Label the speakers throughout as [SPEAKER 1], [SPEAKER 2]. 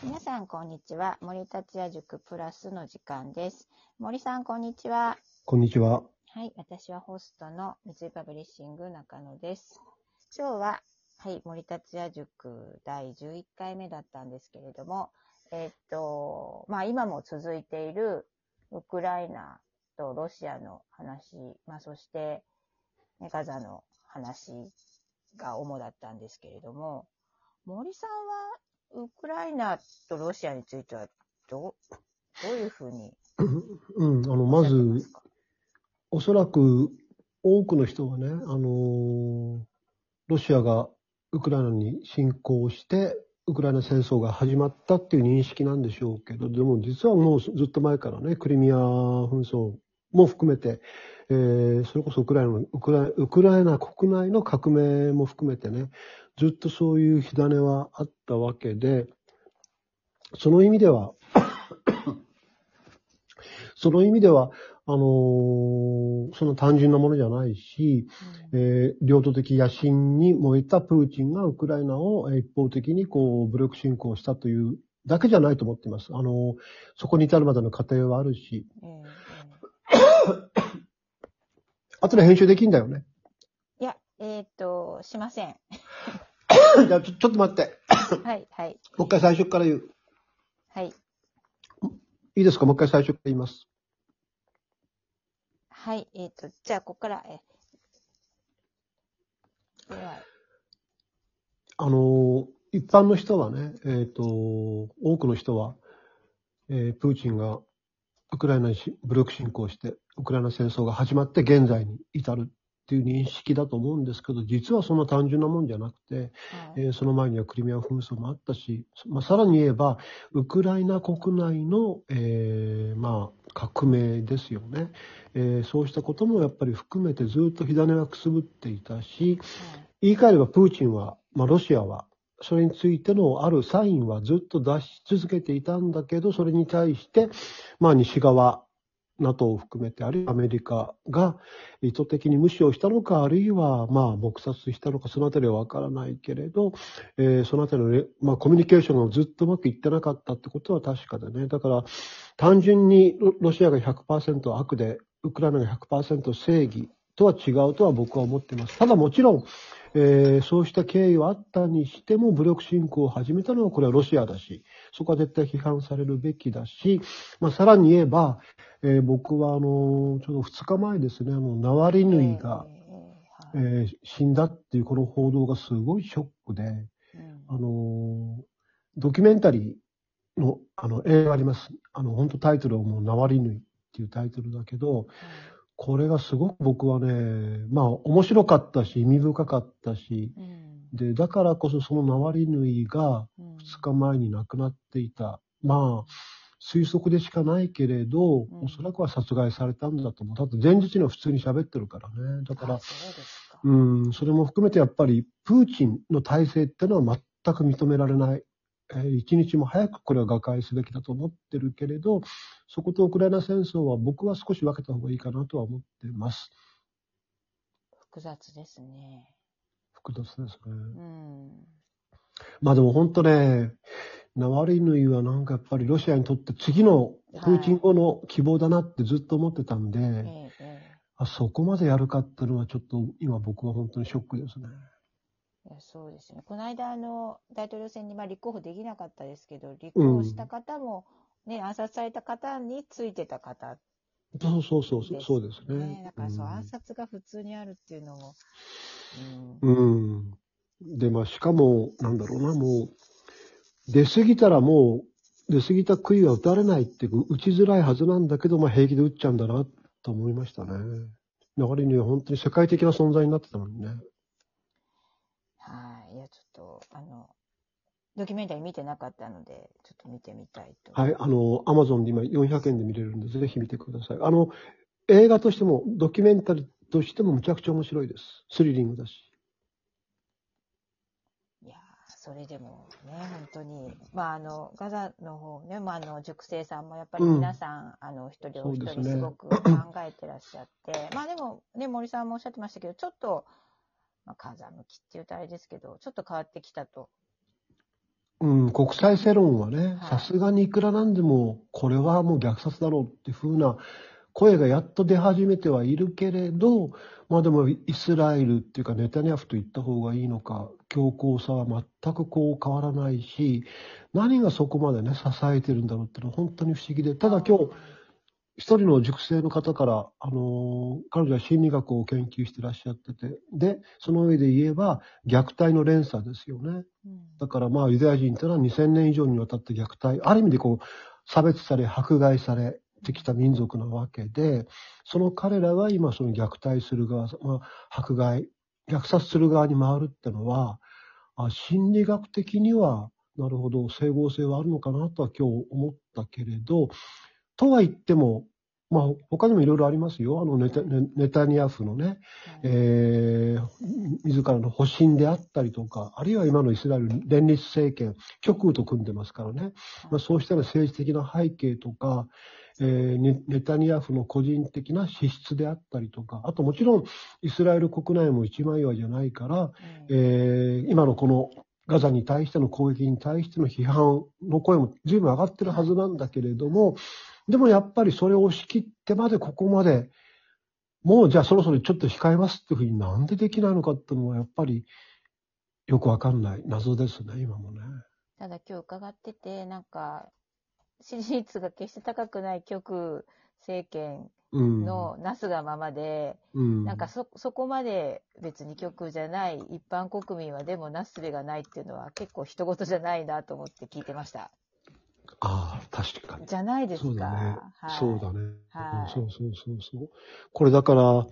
[SPEAKER 1] 皆さん、こんにちは。森達也塾プラスの時間です。森さん、こんにちは。
[SPEAKER 2] こんにちは。
[SPEAKER 1] はい。私はホストの三井パブリッシング中野です。今日は、はい、森達也塾第11回目だったんですけれども、えーっと、まあ今も続いているウクライナとロシアの話、まあそして、ねガザの話が主だったんですけれども、森さんはウクライナとロシアについてはど、どういうふうに
[SPEAKER 2] うん、あの、まず、おそらく多くの人はね、あのーロシアがウクライナに侵攻して、ウクライナ戦争が始まったっていう認識なんでしょうけど、でも実はもうずっと前からね、クリミア紛争も含めて、えーそれこそウクライナの、ウクライナ国内の革命も含めてね、ずっとそういう火種はあったわけで、その意味では、その意味では、あのーその単純なものじゃないし、えー領土的野心に燃えたプーチンがウクライナをえー一方的にこう武力侵攻したというだけじゃないと思っています。あのーそこに至るまでの過程はあるし、
[SPEAKER 1] ええええ
[SPEAKER 2] 後で編集できんだよね。
[SPEAKER 1] いや、えーっと、しません。
[SPEAKER 2] じゃあちょ、ちょっと待って。
[SPEAKER 1] はい、はい、
[SPEAKER 2] もう一回最初から言う。
[SPEAKER 1] はい、
[SPEAKER 2] いいですか？もう一回最初から言います。
[SPEAKER 1] はい、えーっと、じゃあ、ここから、え、では、
[SPEAKER 2] あのー一般の人はね、えっ、と、多くの人は、えープーチンがウクライナにし武力侵攻して、ウクライナ戦争が始まって現在に至るっていう認識だと思うんですけど、実はそんな単純なもんじゃなくて、
[SPEAKER 1] はい。
[SPEAKER 2] えーその前にはクリミア紛争もあったし、まあ、さらに言えば、ウクライナ国内の、えーまあ、革命ですよね、えーそうしたこともやっぱり含めてずっと火種はくすぶっていたし、言い換えればプーチンは、まあ、ロシアは、それについてのあるサインはずっと出し続けていたんだけど、それに対して、まあ、西側、NATO を含めて、あるいはアメリカが意図的に無視をしたのか、あるいは、まあ、撲殺したのか、そのあたりはわからないけれど、えーそのあたりの、まあ、コミュニケーションがずっとうまくいってなかったってことは確かでね。だから、単純にロシアが100%悪で、ウクライナが100%正義とは違うとは僕は思ってます。ただもちろん、えーそうした経緯はあったにしても、武力侵攻を始めたのはこれはロシアだし、そこは絶対批判されるべきだし、まあ、さらに言えば、えー僕はあの、ちょうど2日前ですね、あの、ナワリヌイが、
[SPEAKER 1] え
[SPEAKER 2] ー死んだっていうこの報道がすごいショックで、
[SPEAKER 1] うん。
[SPEAKER 2] あのードキュメンタリーの、あの、映画あります。あの、本当タイトルはもう、ナワリヌイっていうタイトルだけど、これがすごく僕はね、まあ、面白かったし、意味深かったし、
[SPEAKER 1] うん
[SPEAKER 2] で、だからこそそのナワリヌイが
[SPEAKER 1] うん
[SPEAKER 2] 2日前に亡くなっていた。まあ、推測でしかないけれど、
[SPEAKER 1] うん
[SPEAKER 2] おそらくは殺害されたんだと思う。だって前日には普通に喋ってるからね。だから。
[SPEAKER 1] う
[SPEAKER 2] ん、それも含めてやっぱり、プーチンの体制ってのは全く認められない。えー一日も早くこれは瓦解すべきだと思ってるけれど、そことウクライナ戦争は僕は少し分けた方がいいかなとは思ってます。
[SPEAKER 1] 複雑ですね。
[SPEAKER 2] 複雑ですね。
[SPEAKER 1] うん。
[SPEAKER 2] まあでも本当ね、ナワリヌイはなんかやっぱりロシアにとって次のプーチン後の希望だなってずっと思ってたんで、
[SPEAKER 1] ええええ
[SPEAKER 2] あそこまでやるかっていうのはちょっと今僕は本当にショックですね。
[SPEAKER 1] いやそうですね。この間、あの、大統領選にまあ立候補できなかったですけど、立候補した方も、ね、暗殺された方についてた方
[SPEAKER 2] そうそうそうそうですね。
[SPEAKER 1] ね。だからそう、
[SPEAKER 2] うん
[SPEAKER 1] 暗殺が普通にあるっていうのも、
[SPEAKER 2] うん。で、まあ、しかも、なんだろうな、もう、出過ぎたらもう、出過ぎた杭は打たれないっていう、打ちづらいはずなんだけど、まあ、平気で打っちゃうんだな、と思いましたね。流れには本当に世界的な存在になってたもんね。
[SPEAKER 1] はい。いや、ちょっと、あの、ドキュメンタリー見てなかったので、ちょっと見てみたいと。
[SPEAKER 2] はい、あの、アマゾンで今400円で見れるんで、ぜひ見てください。あの、映画としても、ドキュメンタリーとしてもむちゃくちゃ面白いです。スリリングだし。
[SPEAKER 1] いやーそれでもね、本当に、まあ、あの、ガザの方ね、まあ、あの、塾生さんもやっぱり
[SPEAKER 2] うん
[SPEAKER 1] 皆さん、あの、一人お一人すごく考えてらっしゃって、まあでも、ね、森さんもおっしゃってましたけど、ちょっと、まあ、風向きって言うとあれですけど、ちょっと変わってきたと。
[SPEAKER 2] うん、国際世論はね、
[SPEAKER 1] はい。
[SPEAKER 2] さすがにいくらなんでも、これはもう虐殺だろうっていうふうな声がやっと出始めてはいるけれど、まあでもイスラエルっていうかネタニヤフと言った方がいいのか、強硬さは全くこう変わらないし、何がそこまでね、支えてるんだろうっていうのは本当に不思議で、ただ今日、一人の塾生の方から、あのー彼女は心理学を研究してらっしゃってて、で、その上で言えば、虐待の連鎖ですよね。
[SPEAKER 1] うん
[SPEAKER 2] だからまあユダヤ人というのは2000年以上にわたって虐待、ある意味でこう差別され、迫害されてきた民族なわけで、その彼らが今その虐待する側、まあ、迫害、虐殺する側に回るってのは、あ心理学的にはなるほど整合性はあるのかなとは今日思ったけれど、とは言っても、まあ他にもいろいろありますよ。あのネタネネタニヤフのね、えー自らの保身であったりとか、あるいは今のイスラエル連立政権、極右と組んでますからね、まあ、そうしたような政治的な背景とか、えーネネタニヤフの個人的な資質であったりとか、あともちろんイスラエル国内も一枚岩じゃないから、
[SPEAKER 1] うん。
[SPEAKER 2] えー今のこのガザに対しての攻撃に対しての批判の声も随分上がってるはずなんだけれども、でもやっぱりそれを押し切ってまでここまで、もうじゃあそろそろちょっと控えますっていうふうになんでできないのかっていうのはやっぱりよくわかんない謎ですね、今もね。
[SPEAKER 1] ただ今日伺ってて、なんか、支持率が決して高くない極政権
[SPEAKER 2] うん。
[SPEAKER 1] のなすがままで、
[SPEAKER 2] うん、
[SPEAKER 1] なんかそ、そこまで別に極右じゃない一般国民はでもなすすべがないっていうのは結構人事じゃないなと思って聞いてました。
[SPEAKER 2] ああ、確かに。
[SPEAKER 1] じゃないですか。
[SPEAKER 2] そうだね。
[SPEAKER 1] はい、
[SPEAKER 2] そうだね、
[SPEAKER 1] はい
[SPEAKER 2] そうそうそうそう。これだから、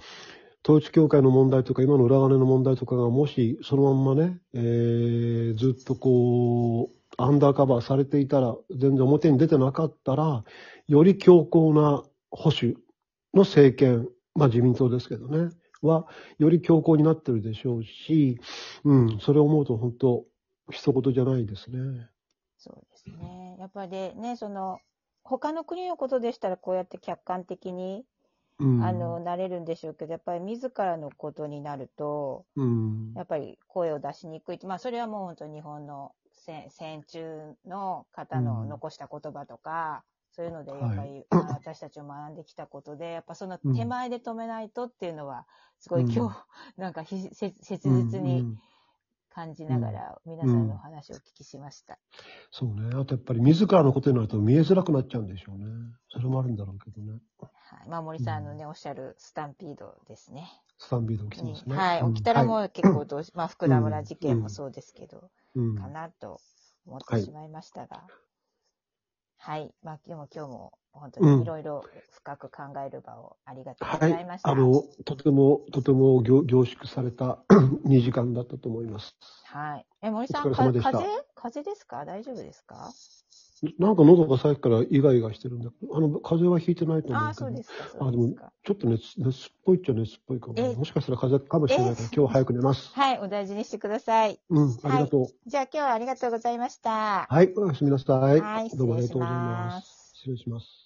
[SPEAKER 2] 統一教会の問題とか、今の裏金の問題とかが、もしそのまんまね、えーずっとこう、アンダーカバーされていたら、全然表に出てなかったら、より強硬な保守の政権、まあ自民党ですけどね、は、より強硬になってるでしょうし、うん、それを思うと本当、一言じゃないですね。
[SPEAKER 1] そうですね。やっぱりね、その、他の国のことでしたらこうやって客観的に、
[SPEAKER 2] うん。
[SPEAKER 1] あの、なれるんでしょうけど、やっぱり自らのことになると、
[SPEAKER 2] うん。
[SPEAKER 1] やっぱり声を出しにくい。まあ、それはもう本当日本の戦戦中の方の
[SPEAKER 2] うん
[SPEAKER 1] 残した言葉とか、そういうので、やっぱり、
[SPEAKER 2] は い
[SPEAKER 1] まあ私たちも学んできたことで、やっぱその手前で止めないとっていうのは、すごい今日、なんかひせ切実
[SPEAKER 2] うん
[SPEAKER 1] に
[SPEAKER 2] うん
[SPEAKER 1] 感じながら、皆さんのお話をお聞きしました。
[SPEAKER 2] そうね。あとやっぱり自らのことになると見えづらくなっちゃうんでしょうね。それもあるんだろうけどね。
[SPEAKER 1] はい。まあ、森さんのね、おっしゃるスタンピードですね。
[SPEAKER 2] スタンビード起きてますね。
[SPEAKER 1] はい。
[SPEAKER 2] うん
[SPEAKER 1] 起きたらも
[SPEAKER 2] は
[SPEAKER 1] う結構どうし、まあ、福田村事件もそうですけど、
[SPEAKER 2] いうん
[SPEAKER 1] かなと思ってしまいましたが。はい。まあ、でも今日も本当にいろいろ深く考える場をありがとうご
[SPEAKER 2] はい
[SPEAKER 1] ざいま。した。
[SPEAKER 2] あの、とても、とても凝凝縮された 2時間だったと思います。
[SPEAKER 1] はい。え、森さん、風邪？風邪ですか？大丈夫ですか？
[SPEAKER 2] なんか喉がさっきからイガイガしてるんだけど、あの、風邪はひいてないと思うけど。
[SPEAKER 1] ああ、そうですか。
[SPEAKER 2] あでも。ちょっと熱、熱っぽいっちゃ熱っぽいかも
[SPEAKER 1] え。
[SPEAKER 2] もしかしたら風邪かもしれないから、今日は早く寝ます。
[SPEAKER 1] はい。お大事にしてください。
[SPEAKER 2] うん、ありがとう。
[SPEAKER 1] じゃあ今日はありがとうございました。
[SPEAKER 2] はい、おやすみなさい。
[SPEAKER 1] はい
[SPEAKER 2] どうもありがとうござい
[SPEAKER 1] ま
[SPEAKER 2] す。失礼します。